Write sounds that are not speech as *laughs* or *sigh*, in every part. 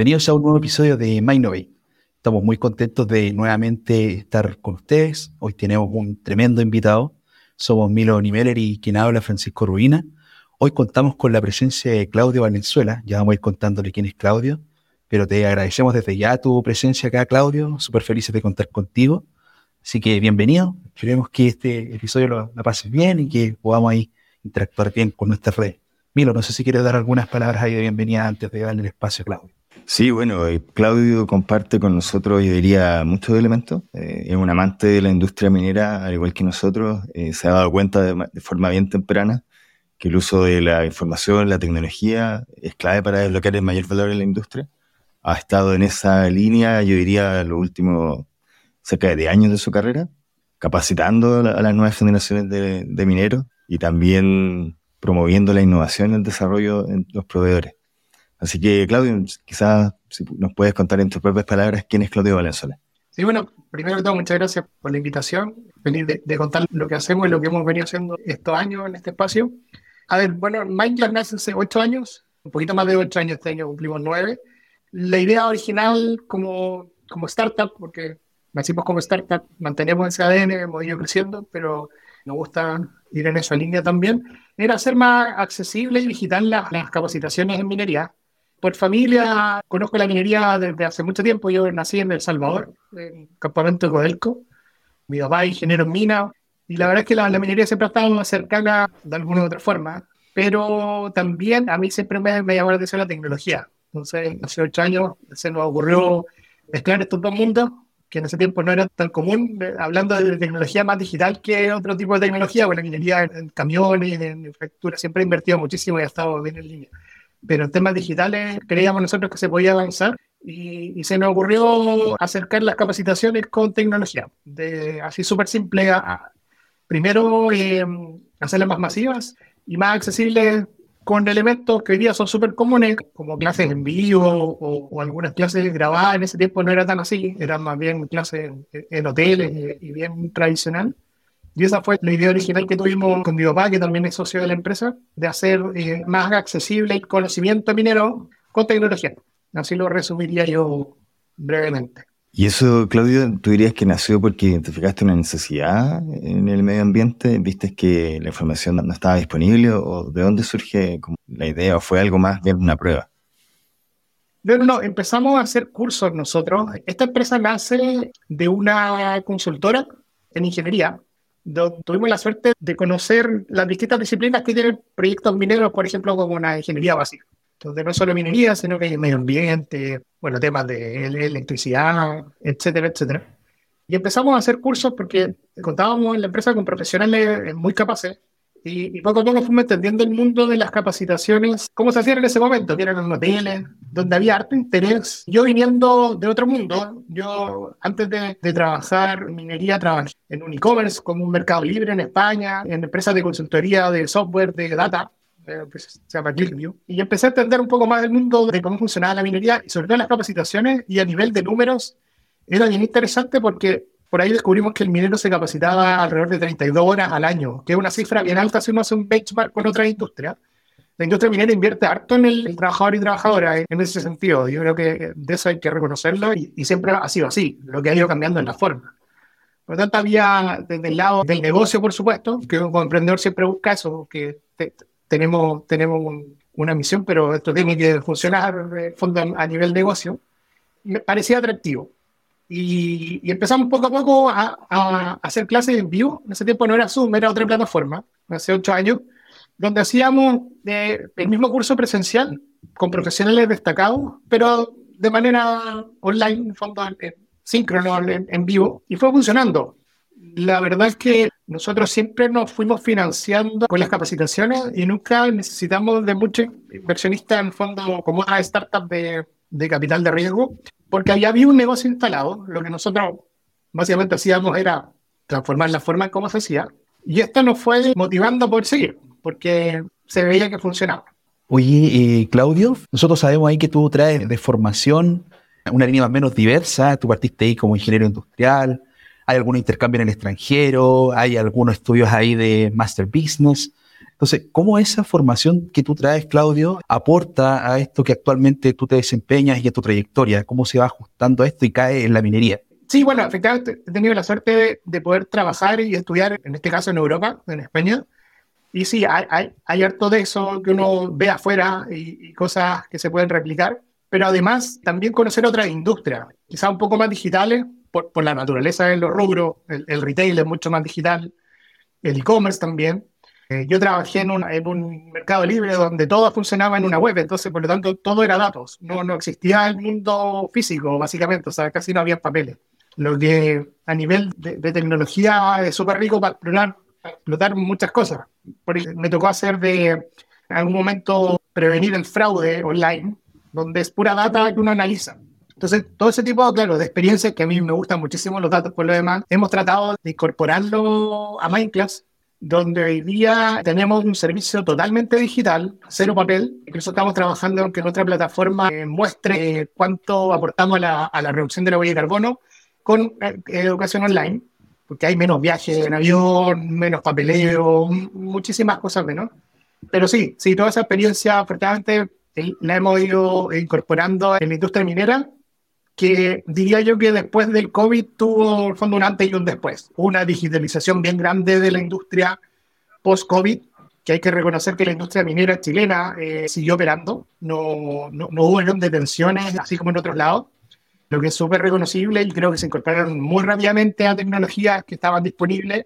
Bienvenidos a un nuevo episodio de MindNovate. Estamos muy contentos de nuevamente estar con ustedes. Hoy tenemos un tremendo invitado. Somos Milo Nimeller y quien habla Francisco Ruina. Hoy contamos con la presencia de Claudio Valenzuela. Ya vamos a ir contándole quién es Claudio. Pero te agradecemos desde ya tu presencia acá, Claudio. Súper felices de contar contigo. Así que bienvenido. Esperemos que este episodio lo, lo pases bien y que podamos ahí interactuar bien con nuestras redes. Milo, no sé si quieres dar algunas palabras ahí de bienvenida antes de darle el espacio a Claudio. Sí, bueno, eh, Claudio comparte con nosotros, yo diría, muchos elementos. Eh, es un amante de la industria minera, al igual que nosotros. Eh, se ha dado cuenta de, forma bien temprana que el uso de la información, la tecnología, es clave para desbloquear el mayor valor en la industria. Ha estado en esa línea, yo diría, los últimos cerca de 10 años de su carrera, capacitando a, las nuevas generaciones de, de mineros y también promoviendo la innovación y el desarrollo en los proveedores. Así que, Claudio, quizás si nos puedes contar en tus propias palabras quién es Claudio Valenzuela. Sí, bueno, primero que todo, muchas gracias por la invitación, venir de, contar lo que hacemos y lo que hemos venido haciendo estos años en este espacio. A ver, bueno, Minecraft nace hace ocho años, un poquito más de ocho años, este año cumplimos nueve. La idea original como, como startup, porque nacimos como startup, mantenemos ese ADN, hemos ido creciendo, pero nos gusta ir en esa línea también, era hacer más accesible y digital las, las capacitaciones en minería por familia, conozco la minería desde hace mucho tiempo. Yo nací en El Salvador, en el campamento de Codelco. Mi papá es ingeniero en mina. Y la verdad es que la, minería siempre ha estado cercana de alguna u otra forma. Pero también a mí siempre me, me llamó la atención la tecnología. Entonces, hace ocho años se nos ocurrió mezclar estos dos mundos, que en ese tiempo no era tan común, hablando de tecnología más digital que otro tipo de tecnología. Bueno, la minería en, camiones, en infraestructura, siempre ha invertido muchísimo y ha estado bien en línea pero en temas digitales creíamos nosotros que se podía avanzar y, se nos ocurrió acercar las capacitaciones con tecnología, de, así súper simple, a, primero eh, hacerlas más masivas y más accesibles con elementos que hoy día son súper comunes, como clases en vivo o, algunas clases grabadas. En ese tiempo no era tan así, eran más bien clases en, hoteles y bien tradicional. Y esa fue la idea original que tuvimos con mi papá, que también es socio de la empresa, de hacer eh, más accesible el conocimiento minero con tecnología. Así lo resumiría yo brevemente. ¿Y eso, Claudio, tú dirías que nació porque identificaste una necesidad en el medio ambiente? ¿Viste que la información no estaba disponible? ¿O de dónde surge la idea? ¿O fue algo más bien una prueba? No, no, empezamos a hacer cursos nosotros. Esta empresa nace de una consultora en ingeniería tuvimos la suerte de conocer las distintas disciplinas que tienen proyectos mineros, por ejemplo, como una ingeniería básica. Entonces, no solo minería, sino que hay medio ambiente, bueno, temas de electricidad, etcétera, etcétera. Y empezamos a hacer cursos porque contábamos en la empresa con profesionales muy capaces y, poco a poco fuimos entendiendo el mundo de las capacitaciones, cómo se hacían en ese momento, que eran en hoteles, donde había harto interés. Yo viniendo de otro mundo, yo antes de, trabajar en minería, trabajé en un e-commerce como un mercado libre en España, en empresas de consultoría de software, de data, eh, pues, se llama ClickView, y empecé a entender un poco más del mundo de cómo funcionaba la minería y sobre todo las capacitaciones y a nivel de números era bien interesante porque por ahí descubrimos que el minero se capacitaba alrededor de 32 horas al año, que es una cifra bien alta si uno hace un benchmark con otras industrias. La industria minera invierte harto en el, trabajador y trabajadora en ese sentido. Yo creo que de eso hay que reconocerlo y, siempre ha sido así, lo que ha ido cambiando en la forma. Por lo tanto, había desde el lado del negocio, por supuesto, que un emprendedor siempre busca eso, que tenemos, tenemos una misión, pero esto tiene que funcionar eh, a nivel negocio. Me parecía atractivo. Y, empezamos poco a poco a, hacer clases en vivo. En ese tiempo no era Zoom, era otra plataforma, hace ocho años, donde hacíamos el mismo curso presencial con profesionales destacados, pero de manera online, en fondo, síncrono, en, vivo, y fue funcionando. La verdad es que nosotros siempre nos fuimos financiando con las capacitaciones y nunca necesitamos de muchos inversionistas en fondo como una startup de, de capital de riesgo porque ahí había un negocio instalado. Lo que nosotros básicamente hacíamos era transformar la forma en cómo se hacía. Y esto nos fue motivando por seguir, porque se veía que funcionaba. Oye, eh, Claudio, nosotros sabemos ahí que tú traes de formación una línea más o menos diversa. Tú partiste ahí como ingeniero industrial. Hay algún intercambio en el extranjero. Hay algunos estudios ahí de Master Business. Entonces, ¿cómo esa formación que tú traes, Claudio, aporta a esto que actualmente tú te desempeñas y a tu trayectoria? ¿Cómo se va ajustando a esto y cae en la minería? Sí, bueno, efectivamente he tenido la suerte de, poder trabajar y estudiar, en este caso en Europa, en España. Y sí, hay, hay, hay harto de eso que uno ve afuera y, cosas que se pueden replicar, pero además también conocer otras industrias, quizás un poco más digitales, por, por la naturaleza de los rubros, el, el retail es mucho más digital, el e-commerce también, eh, yo trabajé en en un, mercado libre donde todo funcionaba en una web, entonces por lo tanto todo era datos, no, no existía el mundo físico básicamente, o sea, casi no había papeles. Lo que a nivel de, tecnología es súper rico para explorar, explotar muchas cosas. me tocó hacer de, en algún momento, prevenir el fraude online, donde es pura data que uno analiza. Entonces, todo ese tipo, claro, de experiencias que a mí me gustan muchísimo los datos por lo demás, hemos tratado de incorporarlo a Mindclass donde hoy día tenemos un servicio totalmente digital, cero papel. Incluso estamos trabajando en que nuestra plataforma eh, muestre cuánto aportamos a la, a la, reducción de la huella de carbono con eh, educación online, porque hay menos viajes en avión, menos papeleo, muchísimas cosas menos. Pero sí, sí, toda esa experiencia, afortunadamente, eh, la hemos ido incorporando en la industria minera que diría yo que después del COVID tuvo fondo un antes y un después. Una digitalización bien grande de la industria post-COVID, que hay que reconocer que la industria minera chilena eh, siguió operando, no, no, no hubo detenciones así como en otros lados, lo que es súper reconocible y creo que se incorporaron muy rápidamente a tecnologías que estaban disponibles,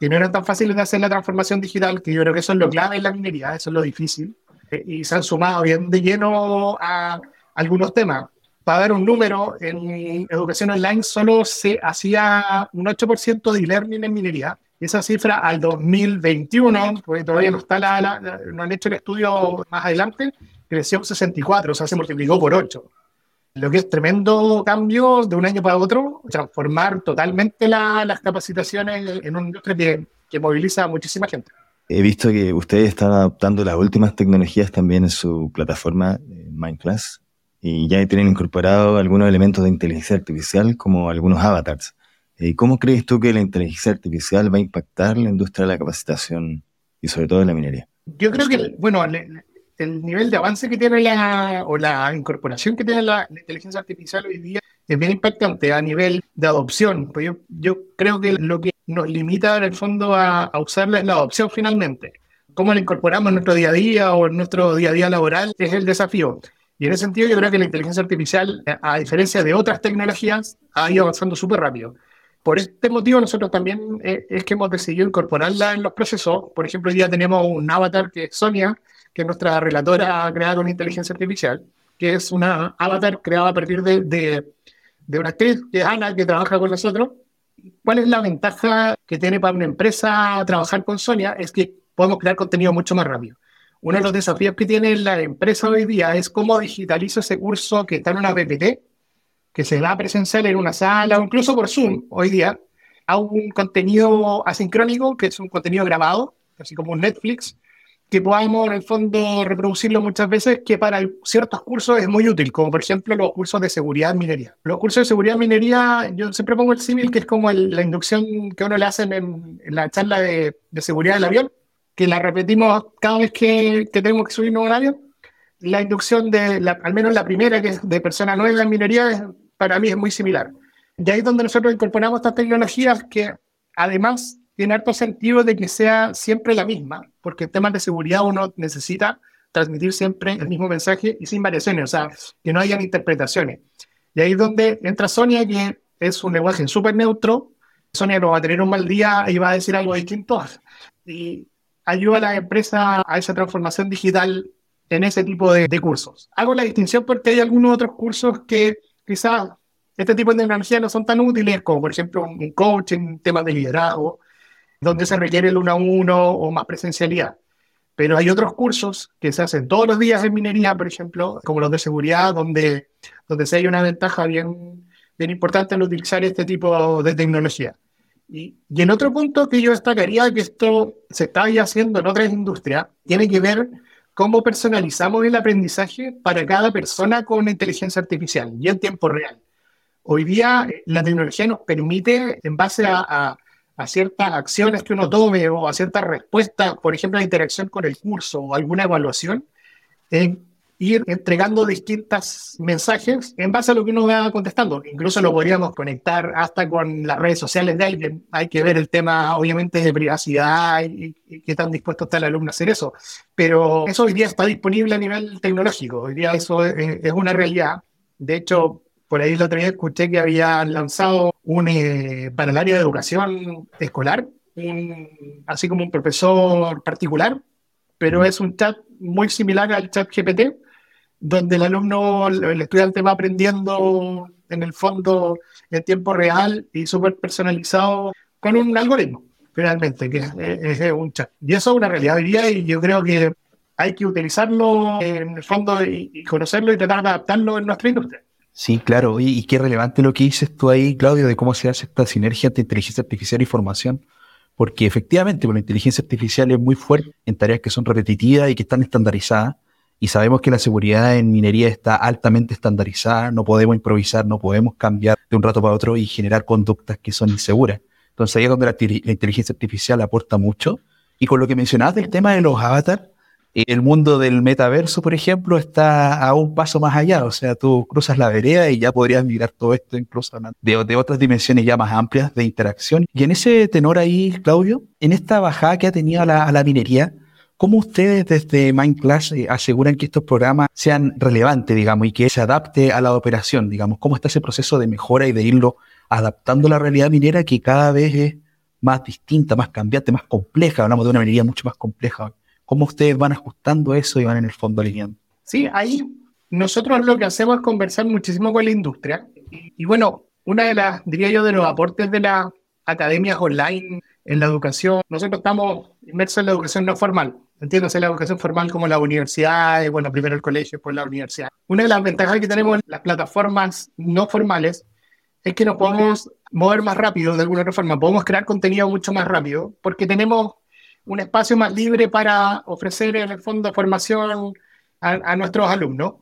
que no eran tan fáciles de hacer la transformación digital, que yo creo que eso es lo clave en la minería, eso es lo difícil, eh, y se han sumado bien de lleno a algunos temas para dar un número, en educación online solo se hacía un 8% de e-learning en minería. Esa cifra al 2021, porque todavía no, está la, no han hecho el estudio más adelante, creció un 64, o sea, se multiplicó por 8. Lo que es tremendo cambio de un año para otro, transformar totalmente las capacitaciones en un industria que, que moviliza a muchísima gente. He visto que ustedes están adaptando las últimas tecnologías también en su plataforma eh, Mindclass y ya tienen incorporado algunos elementos de inteligencia artificial como algunos avatars. Eh, ¿Cómo crees tú que la inteligencia artificial va a impactar la industria de la capacitación y sobre todo en la minería? Yo creo que, bueno, el nivel de avance que tiene la, o la incorporación que tiene la, inteligencia artificial hoy día es bien impactante a nivel de adopción. Pues yo, yo creo que lo que nos limita en el fondo a, a usarla es la adopción finalmente. Cómo la incorporamos en nuestro día a día o en nuestro día a día laboral es el desafío. Y en ese sentido yo creo que la inteligencia artificial, eh, a diferencia de otras tecnologías, ha ido avanzando súper rápido. Por este motivo nosotros también eh, es que hemos decidido incorporarla en los procesos. Por ejemplo, hoy día tenemos un avatar que es Sonia, que es nuestra relatora creada con inteligencia artificial, que es una avatar creada a partir de, de, de una actriz, que es Ana, que trabaja con nosotros. ¿Cuál es la ventaja que tiene para una empresa trabajar con Sonia? Es que podemos crear contenido mucho más rápido. Uno de los desafíos que tiene la empresa hoy día es cómo digitalizo ese curso que está en una PPT, que se da presencial en una sala o incluso por Zoom. Hoy día, a un contenido asincrónico, que es un contenido grabado, así como un Netflix, que podamos en el fondo reproducirlo muchas veces, que para ciertos cursos es muy útil, como por ejemplo los cursos de seguridad en minería. Los cursos de seguridad en minería, yo siempre pongo el símil, que es como la inducción que uno le hacen en, la charla de, de seguridad del avión, que la repetimos cada vez que, que tenemos que subir un avión. La inducción de, la, al menos la primera, que es de persona nueva en minería, para mí es muy similar. Y ahí es donde nosotros incorporamos estas tecnologías que además tiene harto sentido de que sea siempre la misma, porque en temas de seguridad uno necesita transmitir siempre el mismo mensaje y sin variaciones, o sea, que no hayan interpretaciones. Y ahí es donde entra Sonia, que es un lenguaje súper neutro. Sonia no va a tener un mal día y va a decir algo distinto. Y ayuda a la empresa a esa transformación digital en ese tipo de, cursos. Hago la distinción porque hay algunos otros cursos que quizás este tipo de tecnología no son tan útiles, como por ejemplo un coaching, temas de liderazgo, donde se requiere el uno a uno o más presencialidad. Pero hay otros cursos que se hacen todos los días en minería, por ejemplo, como los de seguridad, donde, donde se hay una ventaja bien, bien importante en utilizar este tipo de tecnología. Y, en otro punto que yo destacaría que esto se está ya haciendo en otras industrias, tiene que ver cómo personalizamos el aprendizaje para cada persona con inteligencia artificial y en tiempo real. Hoy día eh, la tecnología nos permite, en base a, ciertas acciones que uno tome o a ciertas respuestas, por ejemplo, la interacción con el curso o alguna evaluación, en ir entregando distintos mensajes en base a lo que uno va contestando. Incluso lo podríamos conectar hasta con las redes sociales de alguien. Hay que ver el tema, obviamente, de privacidad y, qué tan dispuesto está el alumno a hacer eso. Pero eso hoy día está disponible a nivel tecnológico. Hoy día eso es, una realidad. De hecho, por ahí el otro día escuché que habían lanzado un, eh, para el área de educación escolar, así como un profesor particular, pero es un chat muy similar al chat GPT, donde el alumno, el estudiante va aprendiendo en el fondo en tiempo real y súper personalizado con un algoritmo, finalmente, que es, un chat. Y eso es una realidad hoy día y yo creo que hay que utilizarlo en el fondo y, conocerlo y tratar de adaptarlo en nuestra industria. Sí, claro. Y, qué relevante lo que dices tú ahí, Claudio, de cómo se hace esta sinergia entre inteligencia artificial y formación. Porque efectivamente, pues, la inteligencia artificial es muy fuerte en tareas que son repetitivas y que están estandarizadas y sabemos que la seguridad en minería está altamente estandarizada, no podemos improvisar, no podemos cambiar de un rato para otro y generar conductas que son inseguras. Entonces ahí es donde la, inteligencia artificial aporta mucho. Y con lo que mencionabas del tema de los avatars, el mundo del metaverso, por ejemplo, está a un paso más allá. O sea, tú cruzas la vereda y ya podrías mirar todo esto incluso de, de, otras dimensiones ya más amplias de interacción. Y en ese tenor ahí, Claudio, en esta bajada que ha tenido la, a la minería, ¿Cómo ustedes desde Mindclass eh, aseguran que estos programas sean relevantes, digamos, y que se adapte a la operación, digamos? ¿Cómo está ese proceso de mejora y de irlo adaptando a la realidad minera que cada vez es más distinta, más cambiante, más compleja? Hablamos de una minería mucho más compleja. ¿Cómo ustedes van ajustando eso y van en el fondo alineando? Sí, ahí nosotros lo que hacemos es conversar muchísimo con la industria. Y, bueno, una de las, diría yo, de los aportes de las academias online en la educación, nosotros estamos inmersos en la educación no formal. Entiéndase la educación formal como la universidad, bueno, primero el colegio, después la universidad. Una de las ventajas que tenemos en las plataformas no formales es que nos podemos mover más rápido de alguna otra forma, podemos crear contenido mucho más rápido porque tenemos un espacio más libre para ofrecer en el fondo formación a, a nuestros alumnos.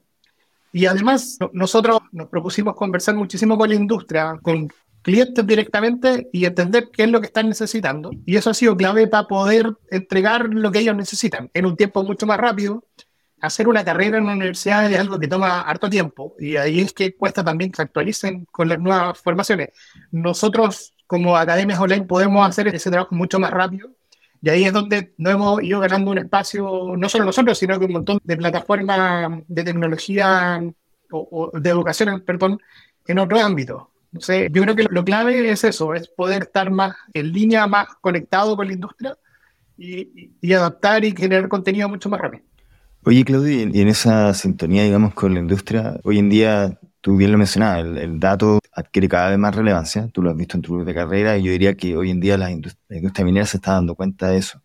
Y además nosotros nos propusimos conversar muchísimo con la industria, con clientes directamente y entender qué es lo que están necesitando. Y eso ha sido clave para poder entregar lo que ellos necesitan en un tiempo mucho más rápido. Hacer una carrera en una universidad es algo que toma harto tiempo y ahí es que cuesta también que se actualicen con las nuevas formaciones. Nosotros como academias online podemos hacer ese trabajo mucho más rápido y ahí es donde nos hemos ido ganando un espacio, no solo nosotros, sino que un montón de plataformas de tecnología o, o de educación, perdón, en otros ámbitos yo creo que lo clave es eso, es poder estar más en línea, más conectado con la industria y, adaptar y generar contenido mucho más rápido. Oye, Claudio, y en esa sintonía, digamos, con la industria, hoy en día, tú bien lo mencionabas, el, dato adquiere cada vez más relevancia, tú lo has visto en tu de carrera, y yo diría que hoy en día la industria, minera se está dando cuenta de eso.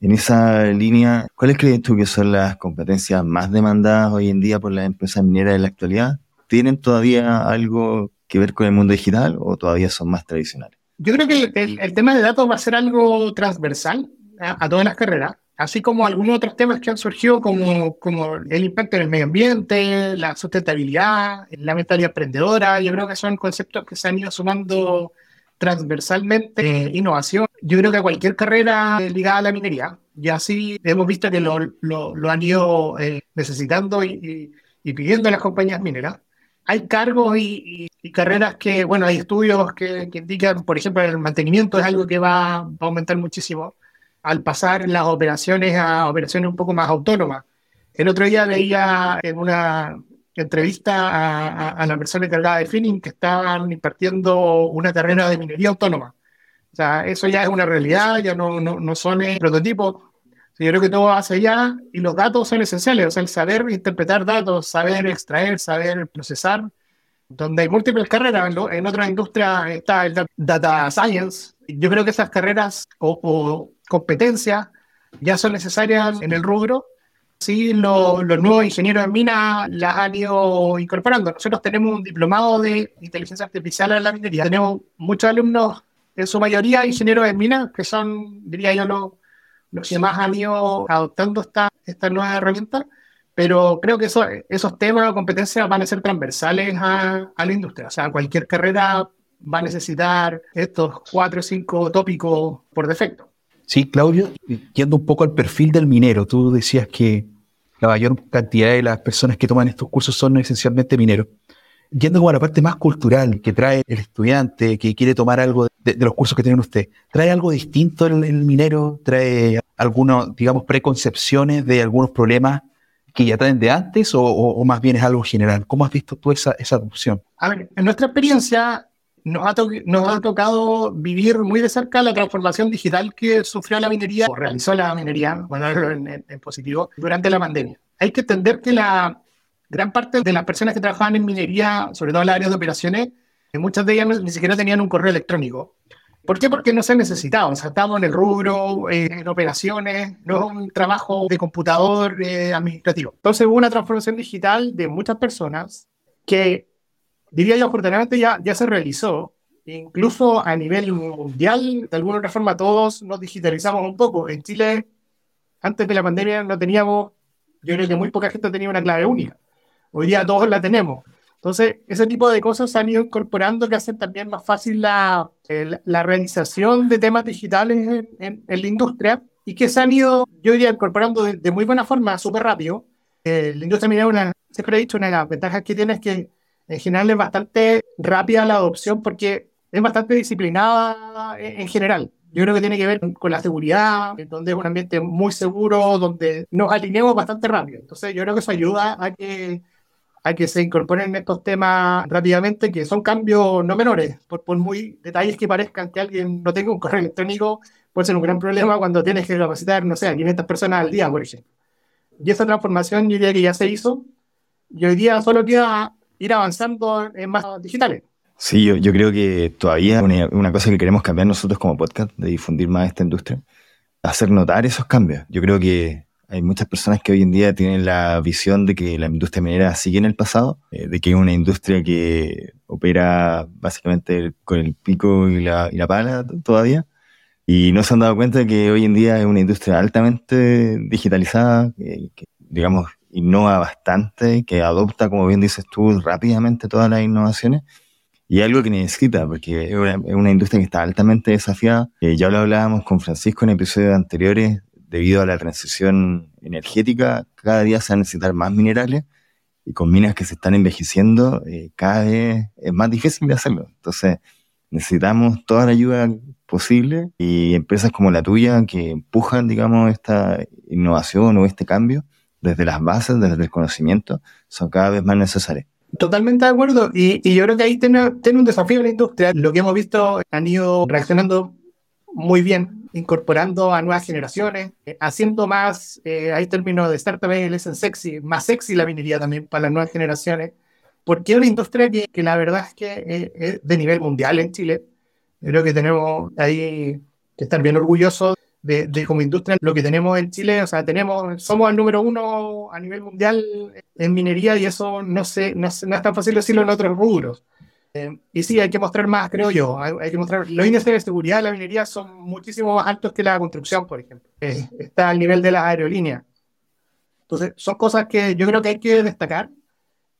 En esa línea, ¿cuáles crees tú que son las competencias más demandadas hoy en día por las empresas mineras en la actualidad? ¿Tienen todavía algo que ver con el mundo digital o todavía son más tradicionales? Yo creo que el, tema de datos va a ser algo transversal a, todas las carreras, así como algunos otros temas que han surgido como, como el impacto en el medio ambiente, la sustentabilidad, la mentalidad emprendedora. Yo creo que son conceptos que se han ido sumando transversalmente eh, innovación. Yo creo que cualquier carrera ligada a la minería, y así hemos visto que lo, lo, han ido eh, necesitando y, y, pidiendo las compañías mineras hay cargos y, carreras que, bueno, hay estudios que, indican, por ejemplo, el mantenimiento es algo que va, a aumentar muchísimo al pasar las operaciones a operaciones un poco más autónomas. El otro día veía en una entrevista a, la persona encargada de Finning que estaban impartiendo una carrera de minería autónoma. O sea, eso ya es una realidad, ya no, no, no son prototipos, yo creo que todo va hacia allá y los datos son esenciales, o sea, el saber interpretar datos, saber extraer, saber procesar, donde hay múltiples carreras, en, otras industrias está el data science. Yo creo que esas carreras o, competencias ya son necesarias en el rubro. Sí, los nuevos ingenieros en mina las han ido incorporando. Nosotros tenemos un diplomado de inteligencia artificial en la minería. Tenemos muchos alumnos, en su mayoría ingenieros en mina, que son, diría yo, los los que más han ido adoptando esta, esta nueva herramienta, pero creo que eso, esos temas o competencias van a ser transversales a, a, la industria. O sea, cualquier carrera va a necesitar estos cuatro o cinco tópicos por defecto. Sí, Claudio, yendo un poco al perfil del minero, tú decías que la mayor cantidad de las personas que toman estos cursos son esencialmente mineros. Yendo como a la parte más cultural que trae el estudiante que quiere tomar algo de, los cursos que tienen usted, ¿trae algo distinto el, minero? ¿Trae algunas, digamos, preconcepciones de algunos problemas que ya traen de antes o, más bien es algo general? ¿Cómo has visto tú esa, adopción? A ver, en nuestra experiencia nos ha, nos ha tocado vivir muy de cerca la transformación digital que sufrió la minería o realizó la minería, *laughs* bueno, en, en positivo, durante la pandemia. Hay que entender que la gran parte de las personas que trabajaban en minería, sobre todo en las áreas de operaciones, muchas de ellas ni siquiera tenían un correo electrónico. ¿Por qué? Porque no se necesitaba. O sea, estamos en el rubro, eh, en operaciones, no es un trabajo de computador eh, administrativo. Entonces hubo una transformación digital de muchas personas que, diría yo, afortunadamente ya, ya se realizó. Incluso a nivel mundial, de alguna otra forma, todos nos digitalizamos un poco. En Chile, antes de la pandemia, no teníamos, yo creo que muy poca gente tenía una clave única. Hoy día todos la tenemos. Entonces, ese tipo de cosas se han ido incorporando que hacen también más fácil la, la realización de temas digitales en, la industria y que se han ido, yo diría, incorporando de, muy buena forma, súper rápido. Eh, la industria minera, una, siempre he dicho, una de las ventajas que tiene es que en general es bastante rápida la adopción porque es bastante disciplinada en, general. Yo creo que tiene que ver con la seguridad, donde es un ambiente muy seguro, donde nos alineamos bastante rápido. Entonces, yo creo que eso ayuda a que a que se incorporen estos temas rápidamente, que son cambios no menores, por, por muy detalles que parezcan que alguien no tenga un correo electrónico, puede ser un gran problema cuando tienes que capacitar, no sé, a 500 personas al día, por ejemplo. Y esa transformación yo diría que ya se hizo, y hoy día solo queda ir avanzando en más digitales. Sí, yo, yo creo que todavía una, una cosa que queremos cambiar nosotros como podcast, de difundir más esta industria, hacer notar esos cambios. Yo creo que hay muchas personas que hoy en día tienen la visión de que la industria minera sigue en el pasado, eh, de que es una industria que opera básicamente con el pico y la, y la pala todavía. Y no se han dado cuenta de que hoy en día es una industria altamente digitalizada, que, digamos, innova bastante, que adopta, como bien dices tú, rápidamente todas las innovaciones. Y algo que necesita, porque es una, industria que está altamente desafiada. Eh, ya lo hablábamos con Francisco en episodios anteriores debido a la transición energética, cada día se van a necesitar más minerales y con minas que se están envejeciendo, eh, cada vez es más difícil de hacerlo. Entonces, necesitamos toda la ayuda posible y empresas como la tuya que empujan, digamos, esta innovación o este cambio desde las bases, desde el conocimiento, son cada vez más necesarias. Totalmente de acuerdo. Y, yo creo que ahí tiene, tiene un desafío la industria. Lo que hemos visto han ido reaccionando muy bien incorporando a nuevas generaciones, eh, haciendo más, eh, hay términos de startup en sexy, más sexy la minería también para las nuevas generaciones, porque es una industria que, que la verdad es que eh, es, de nivel mundial en Chile. Creo que tenemos ahí que estar bien orgullosos de, de, como industria lo que tenemos en Chile, o sea, tenemos, somos el número uno a nivel mundial en minería y eso no, sé, no, no es tan fácil decirlo en otros rubros. Eh, y sí, hay que mostrar más, creo yo. Hay, que mostrar. Los índices de seguridad de la minería son muchísimo más altos que la construcción, por ejemplo. Eh, está al nivel de la aerolínea. Entonces, son cosas que yo creo que hay que destacar.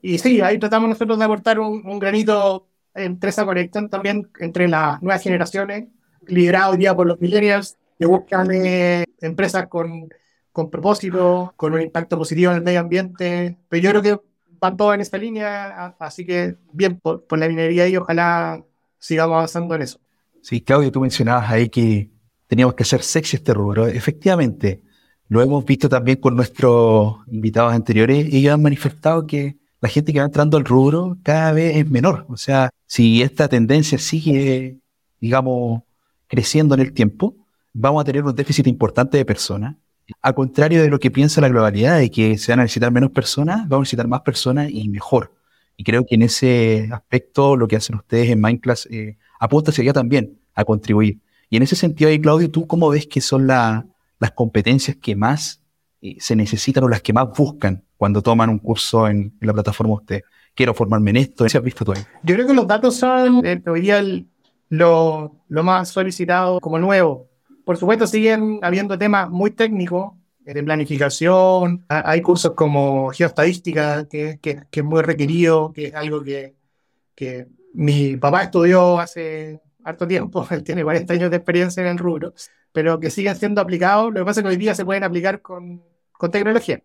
Y sí, ahí tratamos nosotros de aportar un, granito entre esa conexión también entre las nuevas generaciones, liderado hoy día por los millennials, que buscan eh, empresas con, con propósito, con un impacto positivo en el medio ambiente. Pero yo creo que van todos en esta línea, así que bien por, la minería y ojalá sigamos avanzando en eso. Sí, Claudio, tú mencionabas ahí que teníamos que hacer sexy este rubro. Efectivamente, lo hemos visto también con nuestros invitados anteriores. Ellos han manifestado que la gente que va entrando al rubro cada vez es menor. O sea, si esta tendencia sigue, digamos, creciendo en el tiempo, vamos a tener un déficit importante de personas a contrario de lo que piensa la globalidad, de que se van a necesitar menos personas, vamos a necesitar más personas y mejor. Y creo que en ese aspecto lo que hacen ustedes en Mindclass eh, apunta hacia allá también, a contribuir. Y en ese sentido ahí, Claudio, ¿tú cómo ves que son las competencias que más eh, se necesitan o las que más buscan cuando toman un curso en, la plataforma usted? Quiero formarme en esto. ¿Qué has visto tú ahí? Yo creo que los datos son eh, hoy día lo, lo más solicitado como nuevo por supuesto, siguen habiendo temas muy técnicos eh, de planificación. Hay cursos como geoestadística, que, que, que es muy requerido, que es algo que, que mi papá estudió hace harto tiempo, *laughs* él tiene 40 años de experiencia en el rubro, pero que siguen siendo aplicados. Lo que pasa es que hoy día se pueden aplicar con, con tecnología.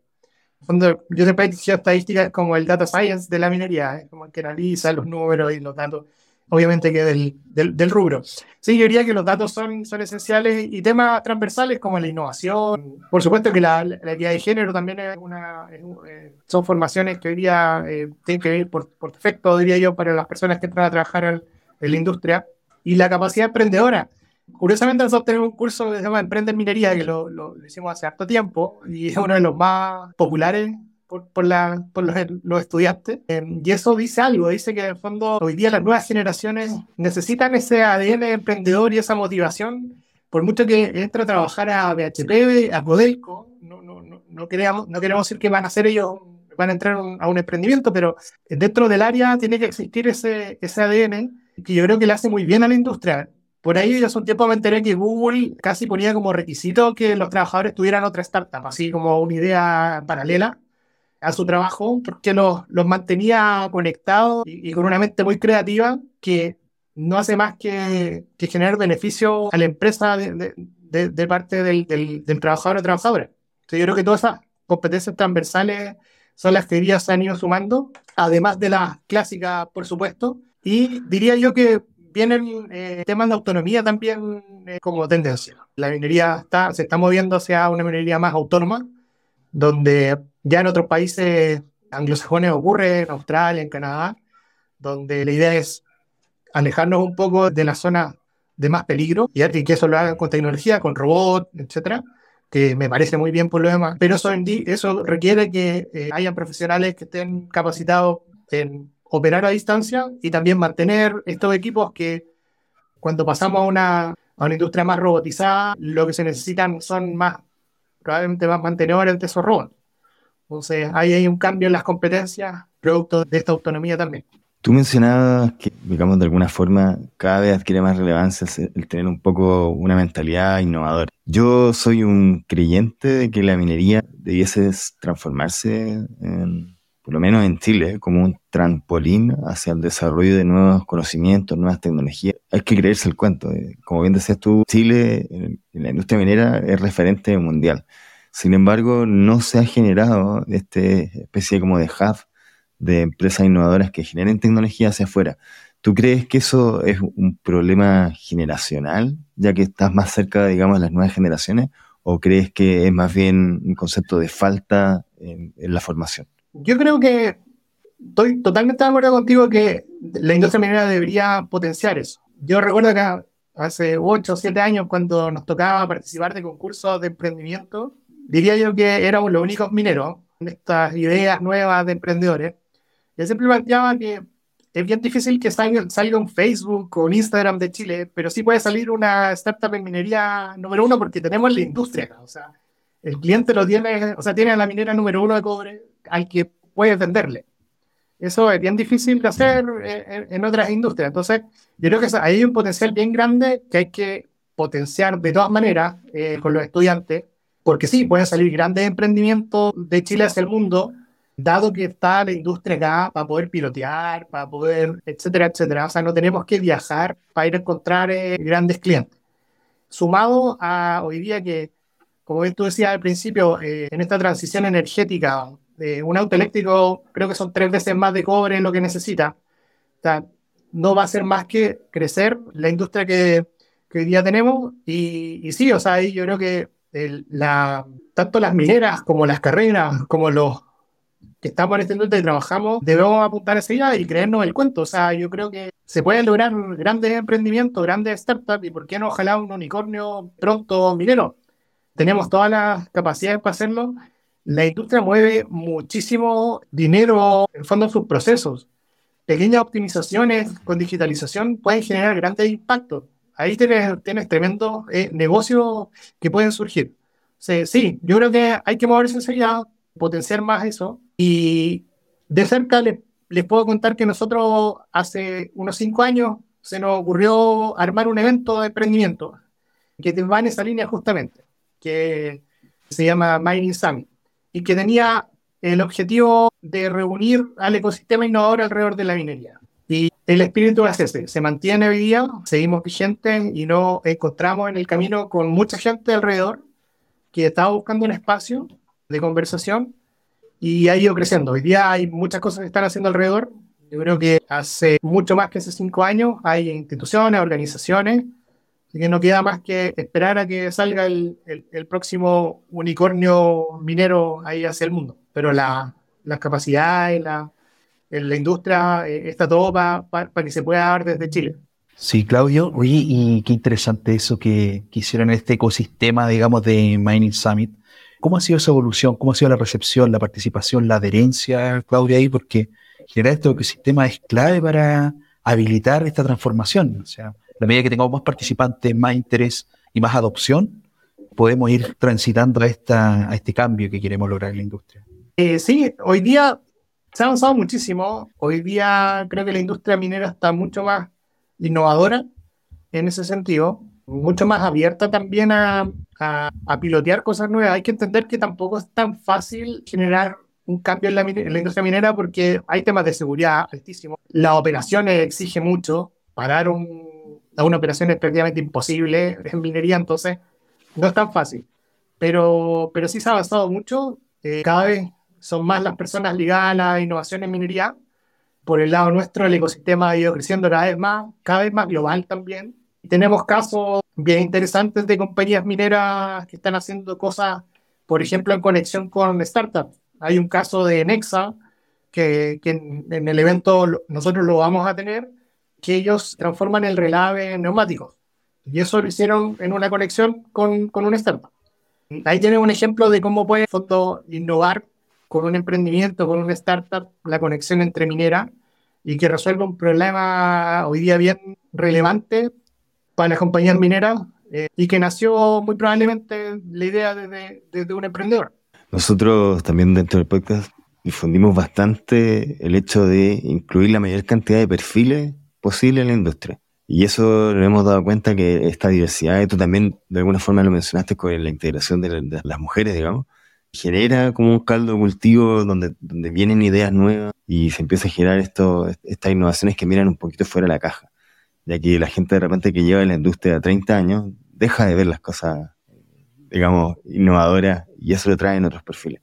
Cuando yo siempre he dicho estadísticas como el data science de la minería, como el que analiza los números y los datos obviamente que del, del, rubro. Sí, yo diría que los datos son, son esenciales y temas transversales como la innovación. Por supuesto que la, la equidad de género también es una, eh, son formaciones que hoy día eh, tienen que ir por, por, defecto, diría yo, para las personas que entran a trabajar en, la industria. Y la capacidad emprendedora. Curiosamente nosotros tenemos un curso que se llama Emprende en Minería, que lo, lo, lo hicimos hace harto tiempo y es uno de los más populares por, la, por los, estudiantes. Em, y eso dice algo, dice que en el fondo hoy día las nuevas generaciones necesitan ese ADN emprendedor y esa motivación. Por mucho que entre a trabajar a BHP, a Codelco, no, no, no, no, queremos, no queremos decir que van a ser ellos, van a entrar a un emprendimiento, pero dentro del área tiene que existir ese, ese ADN que yo creo que le hace muy bien a la industria. Por ahí yo hace un tiempo me enteré que Google casi ponía como requisito que los trabajadores tuvieran otra startup, así como una idea paralela a su trabajo porque los, los mantenía conectados y, con una mente muy creativa que no hace más que, que generar beneficio a la empresa de, de, de parte del, del, del, trabajador o trabajadora. Entonces yo creo que todas esas competencias transversales son las que diría se han ido sumando, además de las clásicas, por supuesto. Y diría yo que vienen eh, temas de autonomía también eh, como tendencia. La minería está, se está moviendo hacia una minería más autónoma, donde ya en otros países anglosajones ocurre, en Australia, en Canadá, donde la idea es alejarnos un poco de la zona de más peligro y que eso lo hagan con tecnología, con robots, etcétera, que me parece muy bien por lo demás, pero eso, eso requiere que eh, hayan profesionales que estén capacitados en operar a distancia y también mantener estos equipos que cuando pasamos a una, a una industria más robotizada, lo que se necesitan son más, probablemente más mantenedores de esos robots. Entonces, ahí hay un cambio en las competencias, producto de esta autonomía también. Tú mencionabas que, digamos, de alguna forma cada vez adquiere más relevancia el tener un poco una mentalidad innovadora. Yo soy un creyente de que la minería debiese transformarse, por lo menos en Chile, como un trampolín hacia el desarrollo de nuevos conocimientos, nuevas tecnologías. Hay que creerse el cuento. Eh, como bien decías tú, Chile en la industria minera es referente mundial. Sin embargo, no se ha generado esta especie como de hub de empresas innovadoras que generen tecnología hacia afuera. ¿Tú crees que eso es un problema generacional, ya que estás más cerca, digamos, de las nuevas generaciones? ¿O crees que es más bien un concepto de falta en, la formación? Yo creo que estoy totalmente de acuerdo contigo que la industria minera debería potenciar eso. Yo recuerdo que hace 8 o 7 años, cuando nos tocaba participar de concursos de emprendimiento, diría yo que éramos los únicos mineros en estas ideas nuevas de emprendedores. Yo siempre planteaba que es bien difícil que salga, salga, un Facebook o un Instagram de Chile, pero sí puede salir una startup en minería número uno porque tenemos la industria. O sea, el cliente lo tiene, o sea, tiene a la minera número uno de cobre al que puede venderle. Eso es bien difícil de hacer en, otras industrias. Entonces, yo creo que hay un potencial bien grande que hay que potenciar de todas maneras eh, con los estudiantes porque sí, pueden salir grandes emprendimientos de Chile hacia el mundo, dado que está la industria acá para poder pilotear, para poder, etcétera, etcétera. O sea, no tenemos que viajar para ir a encontrar eh, grandes clientes. Sumado a hoy día que, como tú decías al principio, eh, en esta transición energética, de un auto eléctrico creo que son tres veces más de cobre en lo que necesita. O sea, no va a ser más que crecer la industria que, que hoy día tenemos. Y, y sí, o sea, ahí yo creo que tanto las mineras como las carreras, como los que estamos en este y trabajamos, debemos apuntar hacia allá y creernos el cuento. O sea, yo creo que se pueden lograr grandes emprendimientos, grandes startups y por qué no ojalá un unicornio pronto minero. Tenemos todas las capacidades para hacerlo. La industria mueve muchísimo dinero en fondo en sus procesos. Pequeñas optimizaciones con digitalización pueden generar grandes impactos ahí tienes, tienes tremendos eh, negocios que pueden surgir. sí, yo creo que hay que moverse enseguida, potenciar más eso. Y de cerca les, les puedo contar que nosotros hace unos cinco años se nos ocurrió armar un evento de emprendimiento que va en esa línea justamente, que se llama Mining Summit y que tenía el objetivo de reunir al ecosistema innovador alrededor de la minería. El espíritu es ese, se mantiene hoy día, seguimos vigentes y nos encontramos en el camino con mucha gente alrededor que estaba buscando un espacio de conversación y ha ido creciendo. Hoy día hay muchas cosas que están haciendo alrededor. Yo creo que hace mucho más que hace cinco años hay instituciones, organizaciones, así que no queda más que esperar a que salga el, el, próximo unicornio minero ahí hacia el mundo. Pero la, las capacidades, la, la industria eh, está todo para que se pueda dar desde Chile. Sí, Claudio. Oye, y qué interesante eso que, que hicieron en este ecosistema, digamos, de Mining Summit. ¿Cómo ha sido esa evolución? ¿Cómo ha sido la recepción, la participación, la adherencia, Claudia, ahí? Porque generar este ecosistema es clave para habilitar esta transformación. O sea, a la medida que tengamos más participantes, más interés y más adopción, podemos ir transitando a, esta, a este cambio que queremos lograr en la industria. Eh, sí, hoy día se ha avanzado muchísimo. Hoy día creo que la industria minera está mucho más innovadora en ese sentido, mucho más abierta también a, a, pilotear cosas nuevas. Hay que entender que tampoco es tan fácil generar un cambio en la, en la industria minera porque hay temas de seguridad altísimos. Las operaciones exige mucho. Parar un, una operación es prácticamente imposible *laughs* en minería, entonces no es tan fácil. Pero, pero sí se ha avanzado mucho. Eh, cada vez son más las personas ligadas a la innovación en minería. Por el lado nuestro, el ecosistema ha ido creciendo cada vez más, cada vez más global también. Y tenemos casos bien interesantes de compañías mineras que están haciendo cosas, por ejemplo, en conexión con startups. Hay un caso de Nexa, que, que en, el evento nosotros lo vamos a tener, que ellos transforman el relave en neumáticos. Y eso lo hicieron en una conexión con, con un startup. Ahí tienen un ejemplo de cómo puede innovar con un emprendimiento, con una startup, la conexión entre minera y que resuelva un problema hoy día bien relevante para las compañías mineras eh, y que nació muy probablemente la idea desde de, de un emprendedor. Nosotros también dentro del podcast difundimos bastante el hecho de incluir la mayor cantidad de perfiles posible en la industria. Y eso nos hemos dado cuenta que esta diversidad, tú también de alguna forma lo mencionaste con la integración de las mujeres, digamos, genera como un caldo de cultivo donde, donde vienen ideas nuevas y se empieza a generar esto, estas innovaciones que miran un poquito fuera de la caja. Ya que la gente de repente que lleva en la industria 30 años deja de ver las cosas, digamos, innovadoras y eso lo trae en otros perfiles.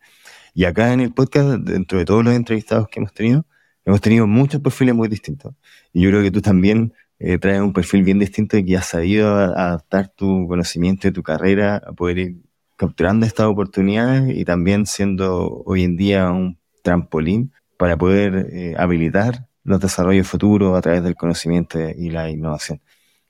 Y acá en el podcast, dentro de todos los entrevistados que hemos tenido, hemos tenido muchos perfiles muy distintos. Y yo creo que tú también eh, traes un perfil bien distinto y que has sabido adaptar tu conocimiento y tu carrera a poder ir capturando estas oportunidades y también siendo hoy en día un trampolín para poder eh, habilitar los desarrollos futuros a través del conocimiento y la innovación.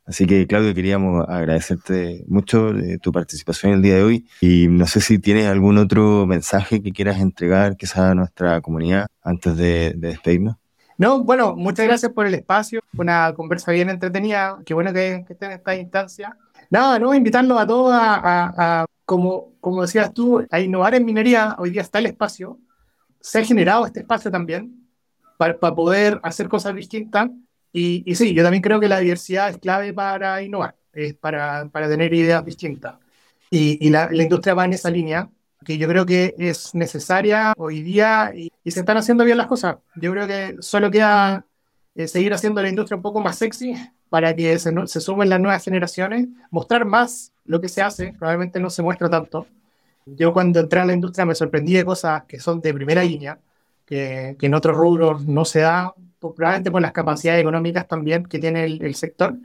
Así que, Claudio, queríamos agradecerte mucho de tu participación el día de hoy y no sé si tienes algún otro mensaje que quieras entregar quizás a nuestra comunidad antes de, despedirnos. No, bueno, muchas gracias por el espacio, una conversa bien entretenida, qué bueno que, que estén en esta instancia. Nada, no, invitarlos a todos a como, como decías tú, a innovar en minería, hoy día está el espacio, se ha generado este espacio también para, para poder hacer cosas distintas. Y, y, sí, yo también creo que la diversidad es clave para innovar, es para, para tener ideas distintas. Y, y la, la, industria va en esa línea, que yo creo que es necesaria hoy día y, y se están haciendo bien las cosas. Yo creo que solo queda eh, seguir haciendo la industria un poco más sexy para que se, se sumen las nuevas generaciones, mostrar más lo que se hace, probablemente no se muestra tanto. Yo cuando entré a la industria me sorprendí de cosas que son de primera línea, que, en otros rubros no se da, probablemente por las capacidades económicas también que tiene el, sector.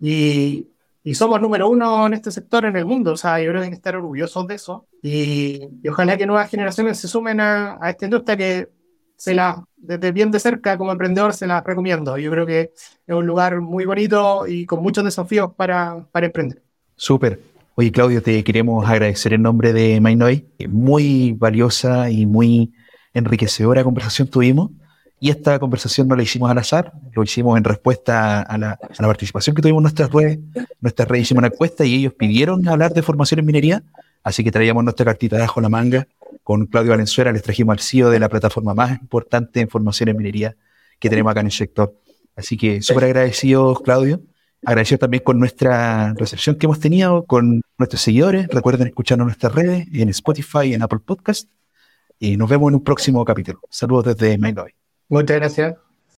Y, y, somos número uno en este sector en el mundo, o sea, yo creo que hay que estar orgullosos de eso. Y, ojalá que nuevas generaciones se sumen a, esta industria que se la, desde bien de cerca como emprendedor, se la recomiendo. Yo creo que es un lugar muy bonito y con muchos desafíos para, para emprender. Súper. Oye, Claudio, te queremos agradecer en nombre de Mainoi. Muy valiosa y muy enriquecedora conversación tuvimos. Y esta conversación no la hicimos al azar, lo hicimos en respuesta a la, a la participación que tuvimos en nuestras redes. Nuestras redes hicimos una encuesta y ellos pidieron hablar de formación en minería. Así que traíamos nuestra cartita de ajo la manga. Con Claudio Valenzuela les trajimos al CEO de la plataforma más importante en formación en minería que tenemos acá en el sector. Así que súper agradecidos, Claudio. Agradecido también con nuestra recepción que hemos tenido con nuestros seguidores. Recuerden escucharnos en nuestras redes, en Spotify, en Apple Podcast. Y nos vemos en un próximo capítulo. Saludos desde Mindboy. Muchas gracias.